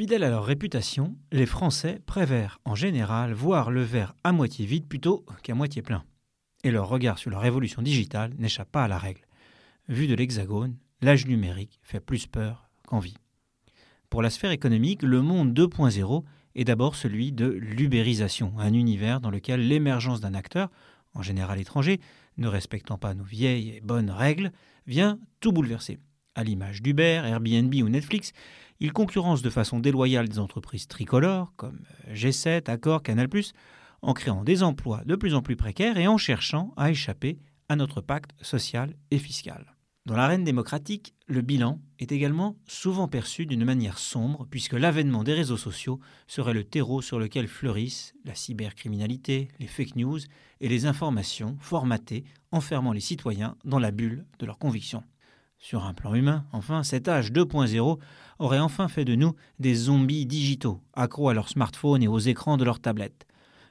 Fidèles à leur réputation, les Français préfèrent en général voir le verre à moitié vide plutôt qu'à moitié plein. Et leur regard sur la révolution digitale n'échappe pas à la règle. Vu de l'hexagone, l'âge numérique fait plus peur qu'envie. Pour la sphère économique, le monde 2.0 est d'abord celui de l'ubérisation, un univers dans lequel l'émergence d'un acteur, en général étranger, ne respectant pas nos vieilles et bonnes règles, vient tout bouleverser. À l'image d'Uber, Airbnb ou Netflix, il concurrence de façon déloyale des entreprises tricolores comme G7, Accor, Canal+, en créant des emplois de plus en plus précaires et en cherchant à échapper à notre pacte social et fiscal. Dans l'arène démocratique, le bilan est également souvent perçu d'une manière sombre puisque l'avènement des réseaux sociaux serait le terreau sur lequel fleurissent la cybercriminalité, les fake news et les informations formatées enfermant les citoyens dans la bulle de leurs convictions. Sur un plan humain, enfin, cet âge 2.0 aurait enfin fait de nous des zombies digitaux, accros à leurs smartphones et aux écrans de leurs tablettes.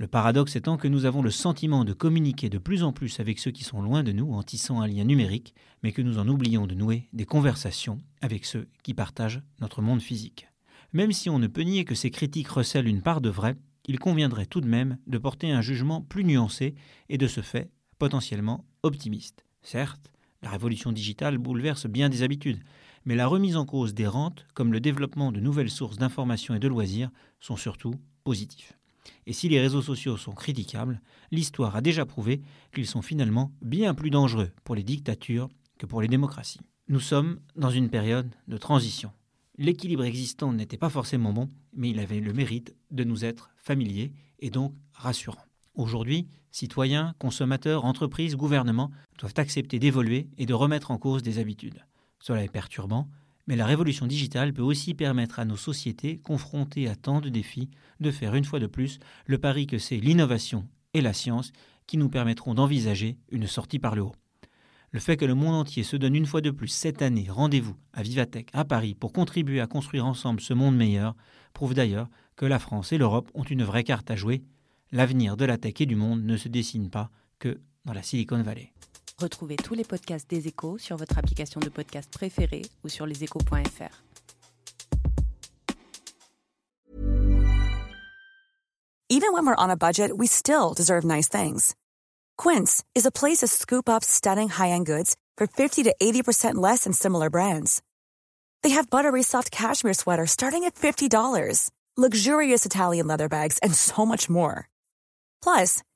Le paradoxe étant que nous avons le sentiment de communiquer de plus en plus avec ceux qui sont loin de nous en tissant un lien numérique, mais que nous en oublions de nouer des conversations avec ceux qui partagent notre monde physique. Même si on ne peut nier que ces critiques recèlent une part de vrai, il conviendrait tout de même de porter un jugement plus nuancé et de ce fait potentiellement optimiste. Certes, la révolution digitale bouleverse bien des habitudes, mais la remise en cause des rentes, comme le développement de nouvelles sources d'information et de loisirs, sont surtout positifs. Et si les réseaux sociaux sont critiquables, l'histoire a déjà prouvé qu'ils sont finalement bien plus dangereux pour les dictatures que pour les démocraties. Nous sommes dans une période de transition. L'équilibre existant n'était pas forcément bon, mais il avait le mérite de nous être familier et donc rassurant. Aujourd'hui, citoyens, consommateurs, entreprises, gouvernements doivent accepter d'évoluer et de remettre en cause des habitudes. Cela est perturbant, mais la révolution digitale peut aussi permettre à nos sociétés, confrontées à tant de défis, de faire une fois de plus le pari que c'est l'innovation et la science qui nous permettront d'envisager une sortie par le haut. Le fait que le monde entier se donne une fois de plus cette année rendez-vous à Vivatech à Paris pour contribuer à construire ensemble ce monde meilleur prouve d'ailleurs que la France et l'Europe ont une vraie carte à jouer. L'avenir de la tech et du monde ne se dessine pas que dans la Silicon Valley. Retrouvez tous les podcasts des échos sur votre application de podcast préférée ou sur leséchos.fr. Even when we're on a budget, we still deserve nice things. Quince is a place to scoop up stunning high-end goods for 50 to 80% less than similar brands. They have buttery soft cashmere sweaters starting at $50, luxurious Italian leather bags, and so much more. Plus,